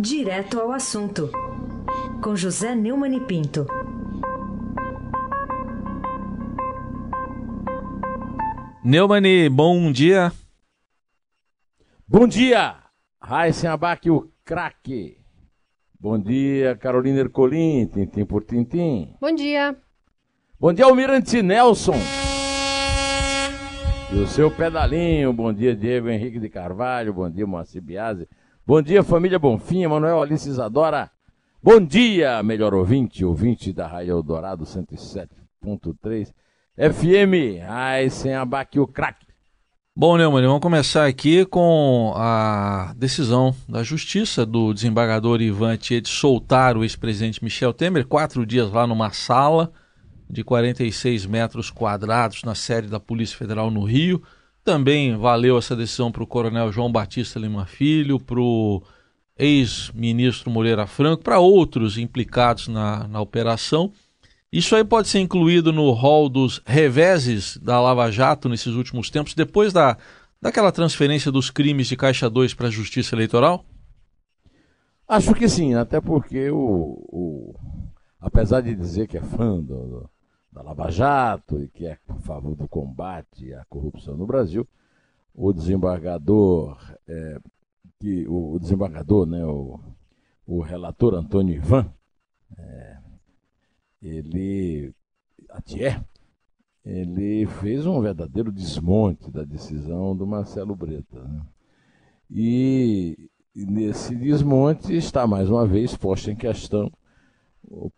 Direto ao assunto, com José Neumann e Pinto. Neumani, bom dia. Bom dia, Raíssen Abac, o craque. Bom dia, Carolina Ercolim, tintim por tintim. Bom dia. Bom dia, Almirante Nelson. E o seu pedalinho. Bom dia, Diego Henrique de Carvalho. Bom dia, Moacir Biasi. Bom dia, família Bonfim, Manuel Alice Isadora. Bom dia, melhor ouvinte, ouvinte da Raia Eldorado 107.3 FM. Ai, sem abaque o craque. Bom, Neumann, vamos começar aqui com a decisão da Justiça do desembargador Ivan Tia de soltar o ex-presidente Michel Temer, quatro dias lá numa sala de 46 metros quadrados na sede da Polícia Federal no Rio. Também valeu essa decisão para o coronel João Batista Lima Filho, para o ex-ministro Moreira Franco, para outros implicados na, na operação. Isso aí pode ser incluído no rol dos reveses da Lava Jato nesses últimos tempos, depois da, daquela transferência dos crimes de Caixa 2 para a Justiça Eleitoral? Acho que sim, até porque o, o apesar de dizer que é fã do, da Lava Jato e que é a favor do combate à corrupção no Brasil, o desembargador, é, que, o, o, desembargador, né, o, o relator Antônio Ivan, é, ele, Atier, ele fez um verdadeiro desmonte da decisão do Marcelo Breta. Né? E, nesse desmonte está mais uma vez posto em questão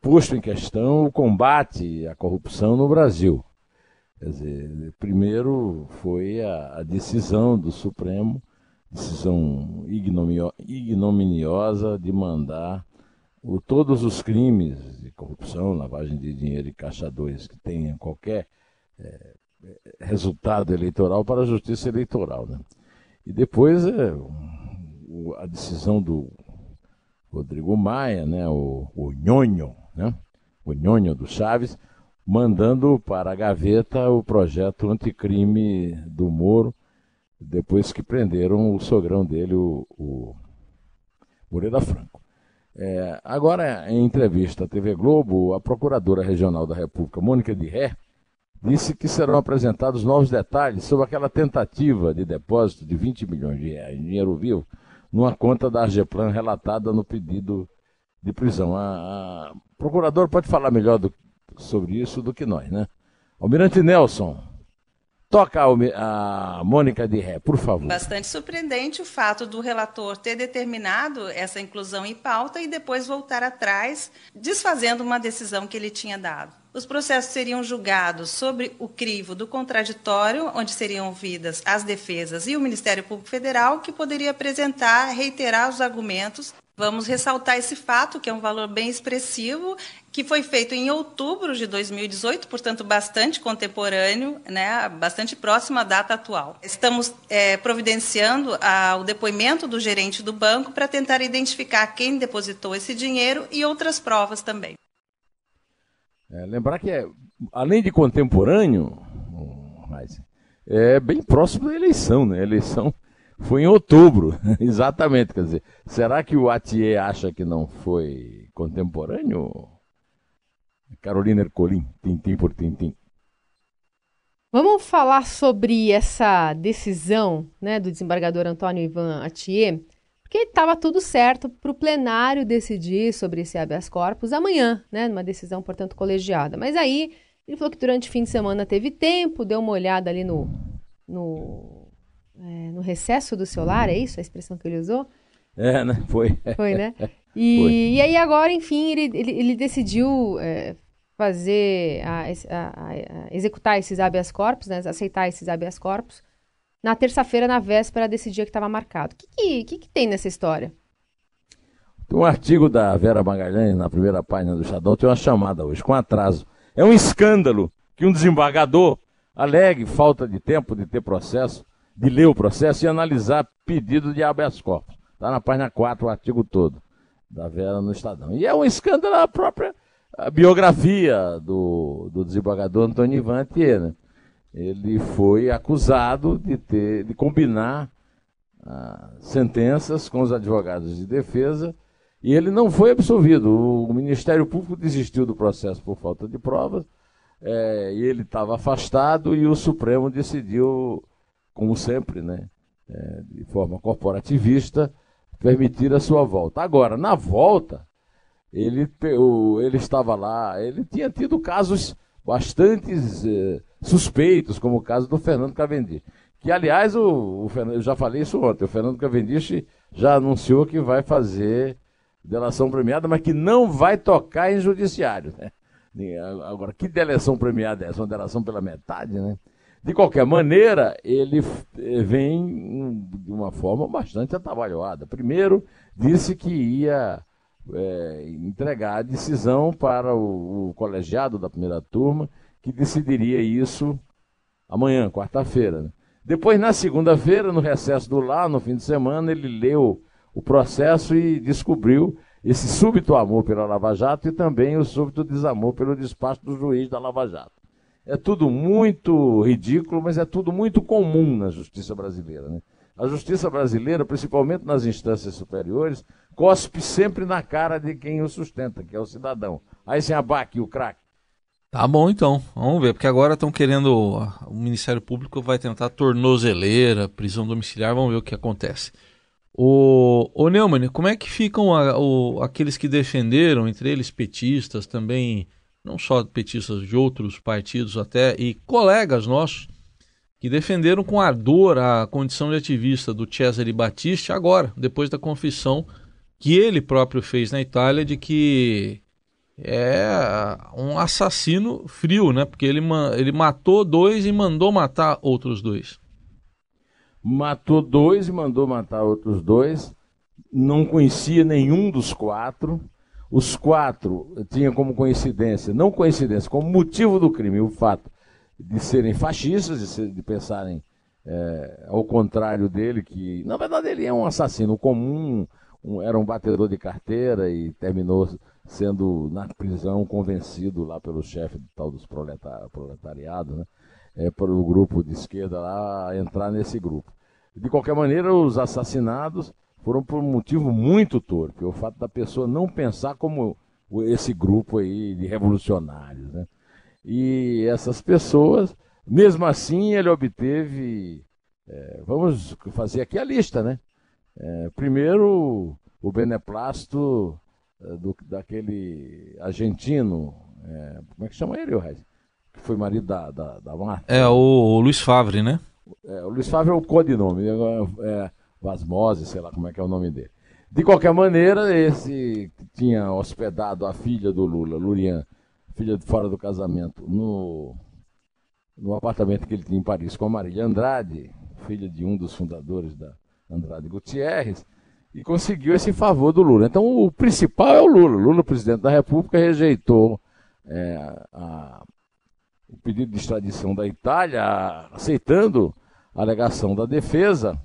posto em questão o combate à corrupção no Brasil. Quer dizer, primeiro foi a, a decisão do Supremo, decisão ignominiosa de mandar o, todos os crimes de corrupção, lavagem de dinheiro e caixa 2 que tenham qualquer é, resultado eleitoral para a justiça eleitoral. Né? E depois é, a decisão do Rodrigo Maia, né, o, o Nhonho, né, o Nhonho do Chaves, mandando para a gaveta o projeto anticrime do Moro, depois que prenderam o sogrão dele, o, o Moreira Franco. É, agora, em entrevista à TV Globo, a Procuradora Regional da República, Mônica de Ré, disse que serão apresentados novos detalhes sobre aquela tentativa de depósito de 20 milhões de reais em dinheiro vivo numa conta da Argeplan relatada no pedido de prisão. A, a procuradora pode falar melhor do, sobre isso do que nós, né? Almirante Nelson, toca a Mônica de Ré, por favor. Bastante surpreendente o fato do relator ter determinado essa inclusão em pauta e depois voltar atrás, desfazendo uma decisão que ele tinha dado. Os processos seriam julgados sobre o crivo do contraditório, onde seriam ouvidas as defesas e o Ministério Público Federal, que poderia apresentar, reiterar os argumentos. Vamos ressaltar esse fato, que é um valor bem expressivo, que foi feito em outubro de 2018, portanto, bastante contemporâneo, né, bastante próximo à data atual. Estamos é, providenciando a, o depoimento do gerente do banco para tentar identificar quem depositou esse dinheiro e outras provas também. É, lembrar que, é, além de contemporâneo, é bem próximo da eleição, né? A eleição foi em outubro, exatamente. Quer dizer, será que o Atier acha que não foi contemporâneo? Carolina Ercolim, tintim por tintim. Vamos falar sobre essa decisão né, do desembargador Antônio Ivan Atier porque estava tudo certo para o plenário decidir sobre esse habeas corpus amanhã, né, numa decisão, portanto, colegiada. Mas aí ele falou que durante o fim de semana teve tempo, deu uma olhada ali no, no, é, no recesso do celular, é isso a expressão que ele usou? É, né? Foi. Foi, né? E, Foi. e aí agora, enfim, ele, ele, ele decidiu é, fazer, a, a, a, executar esses habeas corpus, né, aceitar esses habeas corpus, na terça-feira, na véspera desse dia que estava marcado. O que, que, que, tem nessa história? Tem um artigo da Vera Magalhães na primeira página do Estadão, tem uma chamada hoje, com atraso. É um escândalo que um desembargador alegue falta de tempo de ter processo, de ler o processo e analisar pedido de habeas corpus. Está na página 4 o artigo todo da Vera no Estadão. E é um escândalo a própria a biografia do, do desembargador Antônio Ivan Thier, né? Ele foi acusado de ter de combinar ah, sentenças com os advogados de defesa E ele não foi absolvido. O Ministério Público desistiu do processo por falta de provas, é, e ele estava afastado e o Supremo decidiu, como sempre, né, é, de forma corporativista, permitir a sua volta. Agora, na volta, ele, ele estava lá, ele tinha tido casos bastante eh, suspeitos, como o caso do Fernando Cavendish. Que, aliás, o, o, eu já falei isso ontem, o Fernando Cavendish já anunciou que vai fazer delação premiada, mas que não vai tocar em judiciário. Né? Agora, que delação premiada é essa? Uma delação pela metade, né? De qualquer maneira, ele eh, vem de uma forma bastante atabalhoada. Primeiro, disse que ia é, entregar a decisão para o, o, colegiado da primeira turma, que decidiria isso amanhã, quarta-feira. Né? Depois, na segunda-feira, no recesso do lar, no fim de semana, ele leu o processo e descobriu esse súbito amor pela Lava Jato e também o súbito desamor pelo despacho do juiz da Lava Jato. É tudo muito ridículo, mas é tudo muito comum na justiça brasileira. Né? A justiça brasileira, principalmente nas instâncias superiores, cospe sempre na cara de quem o sustenta, que é o cidadão. Aí sem abaque o craque. Tá bom então, vamos ver, porque agora estão querendo, o Ministério Público vai tentar tornozeleira, prisão domiciliar, vamos ver o que acontece. O, o Neumann, como é que ficam a, o, aqueles que defenderam, entre eles petistas, também, não só petistas de outros partidos até, e colegas nossos, que defenderam com ardor a condição de ativista do Cesare Battisti agora, depois da confissão que ele próprio fez na Itália de que é um assassino frio, né? Porque ele, ele matou dois e mandou matar outros dois. Matou dois e mandou matar outros dois. Não conhecia nenhum dos quatro. Os quatro tinham como coincidência, não coincidência, como motivo do crime, o fato de serem fascistas, de, ser, de pensarem é, ao contrário dele, que na verdade ele é um assassino comum, um, era um batedor de carteira e terminou sendo na prisão convencido lá pelo chefe do tal dos proletar, proletariados, né, é, para o grupo de esquerda lá entrar nesse grupo. De qualquer maneira, os assassinados foram por um motivo muito torpe, o fato da pessoa não pensar como esse grupo aí de revolucionários, né? E essas pessoas, mesmo assim, ele obteve. É, vamos fazer aqui a lista, né? É, primeiro, o beneplácito é, do, daquele argentino, é, como é que chama ele, Reis? Que foi marido da, da, da Marta. É, o, o Luiz Favre, né? É, o Luiz Favre é o codinome, é, é Vasmose, sei lá como é que é o nome dele. De qualquer maneira, esse tinha hospedado a filha do Lula, Lurian, filha de fora do casamento, no, no apartamento que ele tinha em Paris com a Marília Andrade, filha de um dos fundadores da Andrade Gutierrez, e conseguiu esse favor do Lula. Então, o principal é o Lula. Lula, presidente da República, rejeitou é, a, o pedido de extradição da Itália, aceitando a alegação da defesa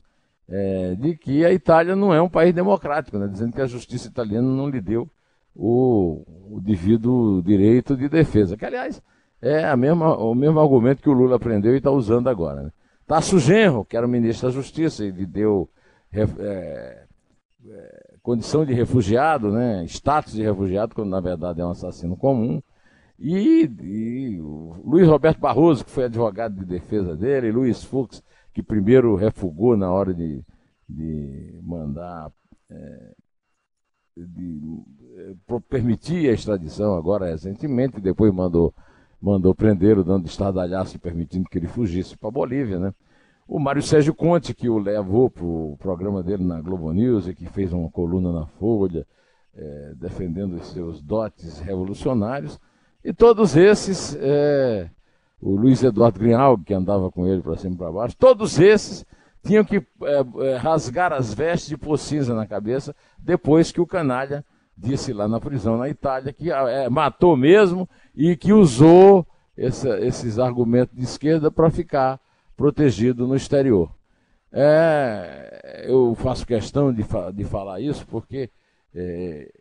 é, de que a Itália não é um país democrático, né, dizendo que a justiça italiana não lhe deu o, o devido direito de defesa, que aliás é a mesma, o mesmo argumento que o Lula aprendeu e está usando agora. Né? Tasso Genro, que era o ministro da Justiça, ele deu é, é, condição de refugiado, né? status de refugiado, quando na verdade é um assassino comum. E, e Luiz Roberto Barroso, que foi advogado de defesa dele, e Luiz Fux, que primeiro refugou na hora de, de mandar é, de, eh, permitir a extradição agora recentemente, depois mandou, mandou prender dando estardalhaço permitindo que ele fugisse para a Bolívia, né? O Mário Sérgio Conte, que o levou para o programa dele na Globo News e que fez uma coluna na Folha, é, defendendo os seus dotes revolucionários. E todos esses, é, o Luiz Eduardo Grimaldi, que andava com ele para cima e para baixo, todos esses tinham que é, é, rasgar as vestes e pôr cinza na cabeça depois que o canalha disse lá na prisão na Itália que é, matou mesmo e que usou essa, esses argumentos de esquerda para ficar protegido no exterior. É, eu faço questão de, de falar isso porque é,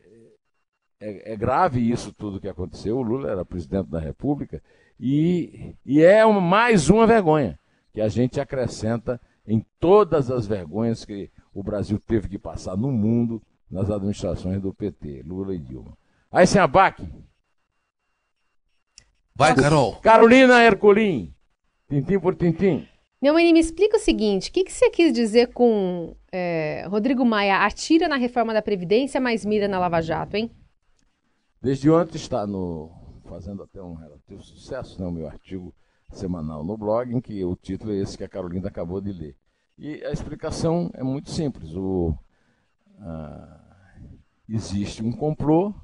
é, é, grave isso tudo que aconteceu. O Lula era presidente da República e, e é uma, mais uma vergonha que a gente acrescenta em todas as vergonhas que o Brasil teve que passar no mundo nas administrações do PT, Lula e Dilma. Aí sem abaque. Vai, Carol. Carolina Herculin. Tintim por tintim. Neumann, me explica o seguinte: o que, que você quis dizer com é, Rodrigo Maia atira na reforma da Previdência, mas mira na Lava Jato, hein? Desde ontem está no, fazendo até um relativo sucesso, né, o meu artigo semanal no blog, em que o título é esse que a Carolina acabou de ler. E a explicação é muito simples. O, ah, existe um complô,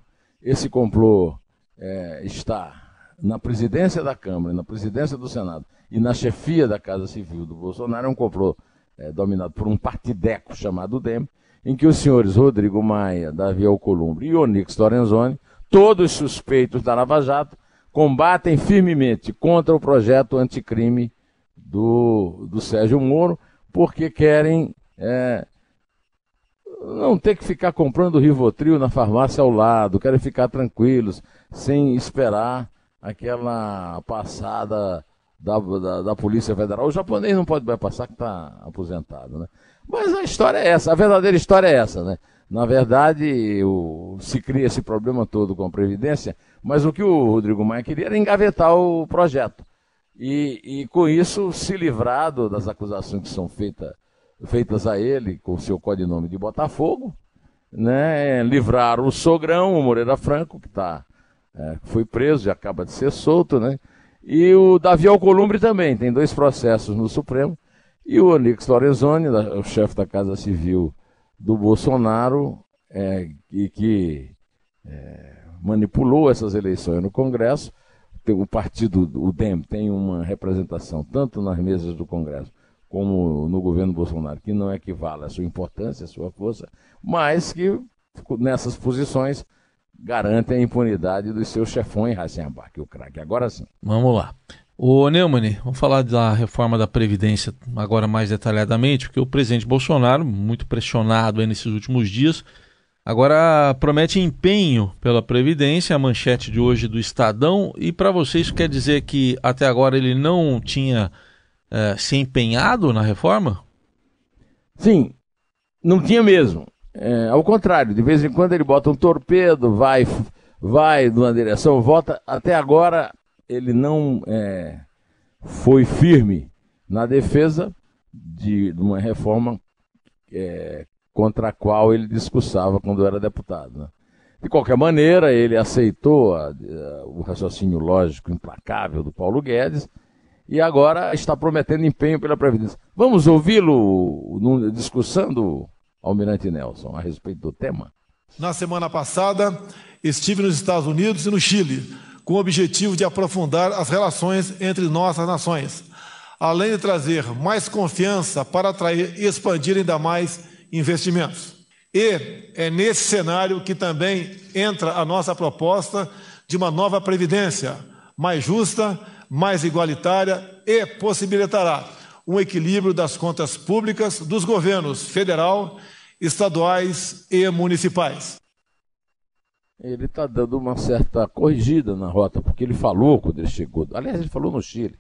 esse complô é, está na presidência da Câmara, na presidência do Senado e na chefia da Casa Civil do Bolsonaro, é um complô é, dominado por um partideco chamado DEM, em que os senhores Rodrigo Maia, Davi Alcolumbre e Onix Lorenzoni, todos suspeitos da Lava Jato, combatem firmemente contra o projeto anticrime do, do Sérgio Moro, porque querem é, não ter que ficar comprando Rivotril na farmácia ao lado, querem ficar tranquilos, sem esperar aquela passada da, da, da, Polícia Federal. O japonês não pode mais passar que está aposentado, né? Mas a história é essa, a verdadeira história é essa, né? Na verdade, o, se cria esse problema todo com a Previdência, mas o que o Rodrigo Maia queria era engavetar o projeto. E, e com isso se livrado das acusações que são feita, feitas a ele, com o seu codinome de Botafogo, né? livrar o sogrão, o Moreira Franco, que tá, é, foi preso e acaba de ser solto, né? e o Davi Alcolumbre também, tem dois processos no Supremo, e o Onix Lorenzoni, o chefe da Casa Civil do Bolsonaro é, e que é, manipulou essas eleições no Congresso. O partido, o DEM, tem uma representação tanto nas mesas do Congresso como no governo Bolsonaro, que não equivale à sua importância, à sua força, mas que nessas posições garantem a impunidade dos seus chefões, Racianbach, o craque. Agora sim. Vamos lá. Ô Neumann, vamos falar da reforma da Previdência agora mais detalhadamente, porque o presidente Bolsonaro, muito pressionado nesses últimos dias, agora promete empenho pela Previdência, a manchete de hoje do Estadão, e para vocês quer dizer que até agora ele não tinha é, se empenhado na reforma? Sim, não tinha mesmo. É, ao contrário, de vez em quando ele bota um torpedo, vai, vai numa direção, volta. Até agora ele não é, foi firme na defesa de, de uma reforma é, contra a qual ele discursava quando era deputado. Né? De qualquer maneira, ele aceitou a, a, o raciocínio lógico implacável do Paulo Guedes e agora está prometendo empenho pela Previdência. Vamos ouvi-lo discussando, Almirante Nelson, a respeito do tema? Na semana passada, estive nos Estados Unidos e no Chile com o objetivo de aprofundar as relações entre nossas nações, além de trazer mais confiança para atrair e expandir ainda mais investimentos. E é nesse cenário que também entra a nossa proposta de uma nova previdência, mais justa, mais igualitária e possibilitará um equilíbrio das contas públicas dos governos federal, estaduais e municipais ele está dando uma certa corrigida na rota, porque ele falou quando ele chegou, aliás, ele falou no Chile,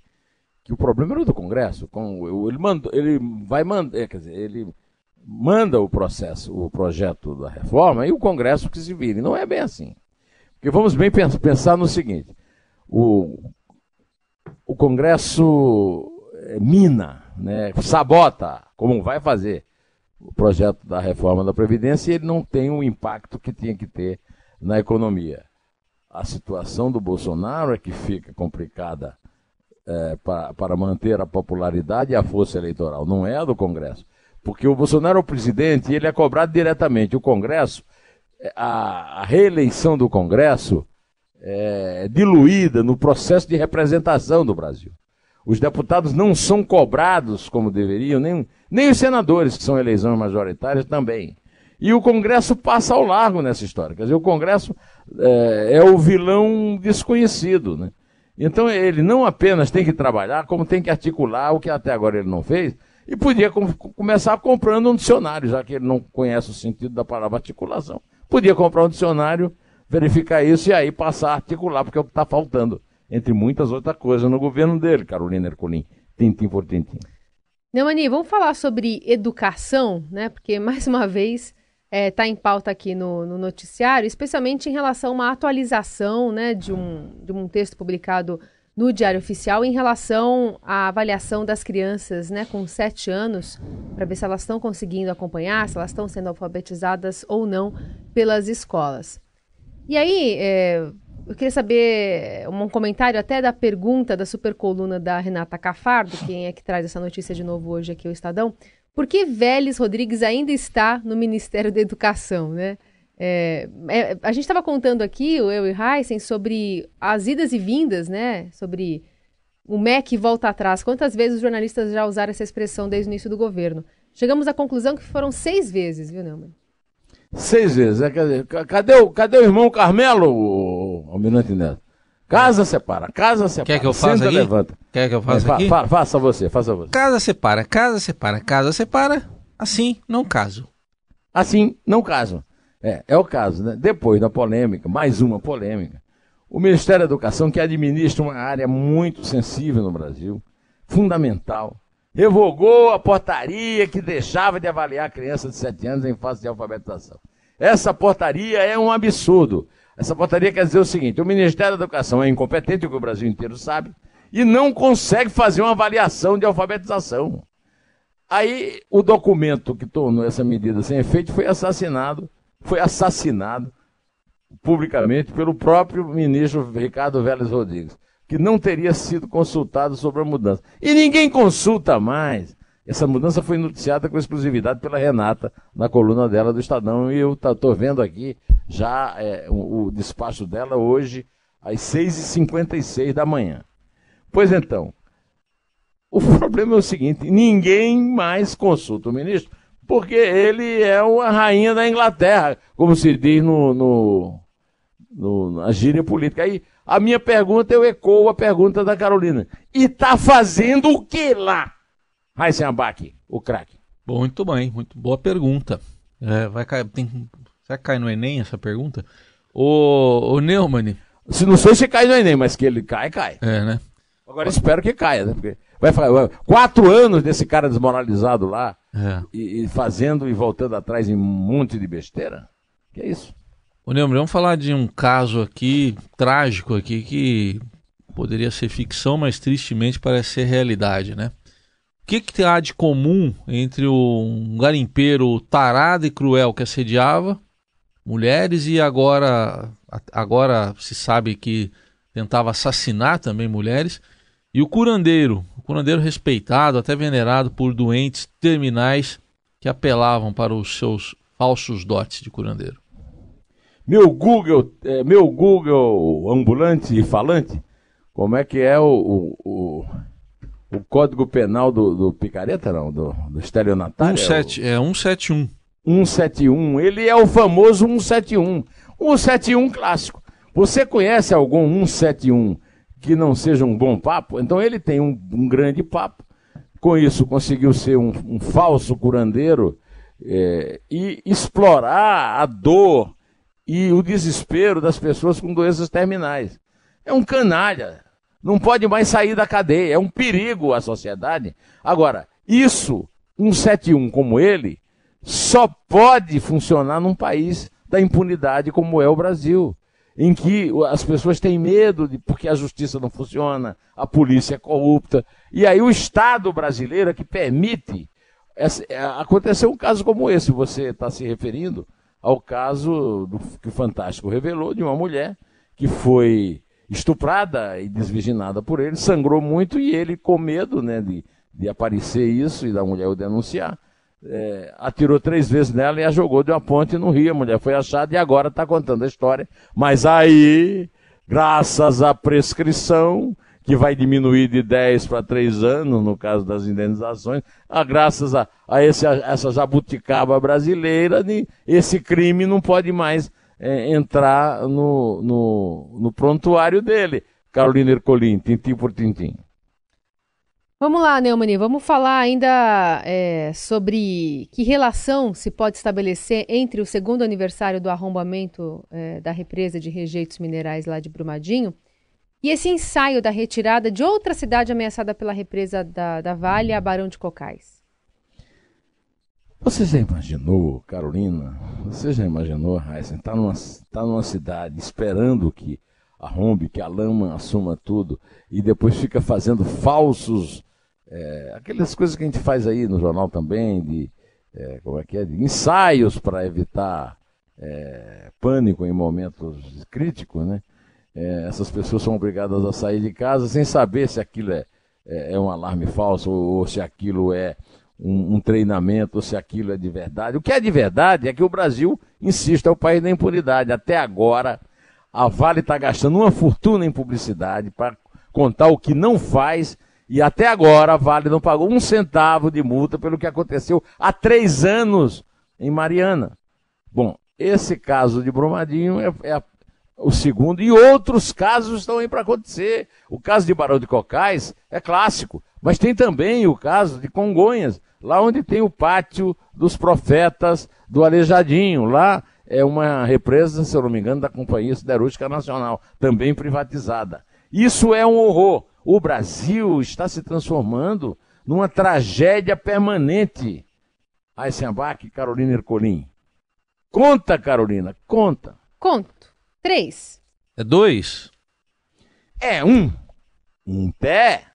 que o problema era do Congresso. Com, ele, mandou, ele vai mandar, é, quer dizer, ele manda o processo, o projeto da reforma e o Congresso que se vire. Não é bem assim. Porque vamos bem pensar no seguinte: o, o Congresso é, mina, né, sabota, como vai fazer o projeto da reforma da Previdência, e ele não tem o impacto que tinha que ter na economia. A situação do Bolsonaro é que fica complicada é, para, para manter a popularidade e a força eleitoral, não é a do Congresso. Porque o Bolsonaro é o presidente e ele é cobrado diretamente. O Congresso, é, a, a reeleição do Congresso é diluída no processo de representação do Brasil. Os deputados não são cobrados como deveriam, nem, nem os senadores, que são eleições majoritárias, também. E o Congresso passa ao largo nessa história. Quer dizer, o Congresso é, é o vilão desconhecido. Né? Então ele não apenas tem que trabalhar, como tem que articular o que até agora ele não fez, e podia com, começar comprando um dicionário, já que ele não conhece o sentido da palavra articulação. Podia comprar um dicionário, verificar isso e aí passar a articular, porque é o que está faltando, entre muitas outras coisas, no governo dele, Carolina Ercolim, tintim por tintim. Neumani, vamos falar sobre educação, né? Porque, mais uma vez, está é, tá em pauta aqui no, no, noticiário, especialmente em relação a uma atualização né, de, um, de um texto publicado no Diário Oficial em relação à avaliação das crianças né, com 7 anos, para ver se elas estão conseguindo acompanhar, se elas estão sendo alfabetizadas ou não pelas escolas. E aí, é, eu queria saber um comentário até da pergunta da super coluna da Renata Cafardo, quem é que traz essa notícia de novo hoje aqui, o Estadão. Por que Vélez Rodrigues ainda está no Ministério da Educação, né? É, é, a gente estava contando aqui, eu e Heisen, sobre as idas e vindas, né? Sobre o MEC volta atrás. Quantas vezes os jornalistas já usaram essa expressão desde o início do governo? Chegamos à conclusão que foram seis vezes, viu, Neumann? Seis vezes. É, cadê, o, cadê o irmão Carmelo, o Almirante Neto? Casa separa, casa separa. Quer que eu faça aqui? levanta. Quer que eu faça é, aqui? Fa, faça você, faça você. Casa separa, casa separa, casa separa. Assim, não caso. Assim, não caso. É, é o caso, né? Depois da polêmica, mais uma polêmica. O Ministério da Educação, que administra uma área muito sensível no Brasil, fundamental, revogou a portaria que deixava de avaliar a criança de 7 anos em fase de alfabetização. Essa portaria é um absurdo. Essa portaria quer dizer o seguinte: o Ministério da Educação é incompetente, o que o Brasil inteiro sabe, e não consegue fazer uma avaliação de alfabetização. Aí o documento que tornou essa medida sem efeito foi assassinado, foi assassinado publicamente pelo próprio ministro Ricardo Vélez Rodrigues, que não teria sido consultado sobre a mudança. E ninguém consulta mais. Essa mudança foi noticiada com exclusividade pela Renata na coluna dela do Estadão e eu estou vendo aqui já é, o, o, despacho dela hoje às 6h56 da manhã. Pois então, o problema é o seguinte: ninguém mais consulta o ministro, porque ele é uma rainha da Inglaterra, como se diz no, no, no na gíria política. Aí a minha pergunta, eu ecoo a pergunta da Carolina. E está fazendo o que lá? Abac, o craque. Muito bem, muito boa pergunta. É, vai tem, será que cai no Enem essa pergunta? O, o Neumann. Se não sei se cai no Enem, mas que ele cai, cai. É, né? Agora espero que caia, né? Porque vai, vai quatro anos desse cara desmoralizado lá é. e, e, fazendo e voltando atrás em um monte de besteira. Que é isso? O Neumann, vamos falar de um caso aqui trágico aqui que poderia ser ficção, mas tristemente parece ser realidade, né? que, que há de comum entre um garimpeiro tarado e cruel que assediava mulheres e agora, agora se sabe que tentava assassinar também mulheres e o curandeiro, o curandeiro respeitado, até venerado por doentes terminais que apelavam para os seus falsos dotes de curandeiro. Meu Google, é, meu Google ambulante e falante, como é que é o, o, o o Código Penal do, do Picareta, não, do, do estelionatário? 17, é, o... é 171. 171, ele é o famoso 171. 171 clássico. Você conhece algum 171 que não seja um bom papo? Então ele tem um, um grande papo. Com isso, conseguiu ser um, um falso curandeiro é, e explorar a dor e o desespero das pessoas com doenças terminais. É um canalha não pode mais sair da cadeia. É um perigo à sociedade. Agora, isso, um 71 como ele, só pode funcionar num país da impunidade como é o Brasil, em que as pessoas têm medo de, porque a justiça não funciona, a polícia é corrupta, e aí o Estado brasileiro é que permite. É, aconteceu um caso como esse, você está se referindo ao caso do, que o Fantástico revelou de uma mulher que foi estuprada e desvirginada por ele, sangrou muito e ele, com medo né, de, de aparecer isso e da mulher o denunciar, é, atirou três vezes nela e a jogou de uma ponte no rio. A mulher foi achada e agora está contando a história. Mas aí, graças à prescrição, que vai diminuir de 10 para 3 anos, no caso das indenizações, a, graças a, a, esse, a essa jabuticaba brasileira, esse crime não pode mais é, entrar no, no, no, prontuário dele. Carolina Ercolim, tintim por tintim. Vamos lá, Neumani, vamos falar ainda é, sobre que relação se pode estabelecer entre o segundo aniversário do arrombamento é, da represa de rejeitos minerais lá de Brumadinho e esse ensaio da retirada de outra cidade ameaçada pela represa da, da Vale, a Barão de Cocais. Você já imaginou, Carolina? Você já imaginou, Heisen, tá numa, tá numa cidade esperando que arrombe, que a lama assuma tudo e depois fica fazendo falsos, é, aquelas coisas que a gente faz aí no jornal também, de, é, como é que é, de ensaios para evitar é, pânico em momentos críticos, né? É, essas pessoas são obrigadas a sair de casa sem saber se aquilo é, é, é um alarme falso ou, ou se aquilo é um, um, treinamento ou se aquilo é de verdade. O que é de verdade é que o Brasil, insisto, é o país da impunidade. Até agora, a Vale está gastando uma fortuna em publicidade para contar o que não faz e até agora a Vale não pagou um centavo de multa pelo que aconteceu há três anos em Mariana. Bom, esse caso de Brumadinho é, é o segundo, e outros casos estão aí para acontecer. O caso de Barão de Cocais é clássico, mas tem também o caso de Congonhas, lá onde tem o pátio dos profetas do Alejadinho. Lá é uma represa, se eu não me engano, da Companhia Siderúrgica Nacional, também privatizada. Isso é um horror. O Brasil está se transformando numa tragédia permanente. Eisenbach, Carolina Ercolim. Conta, Carolina, conta. Conto. Três. É dois. É um. Em pé.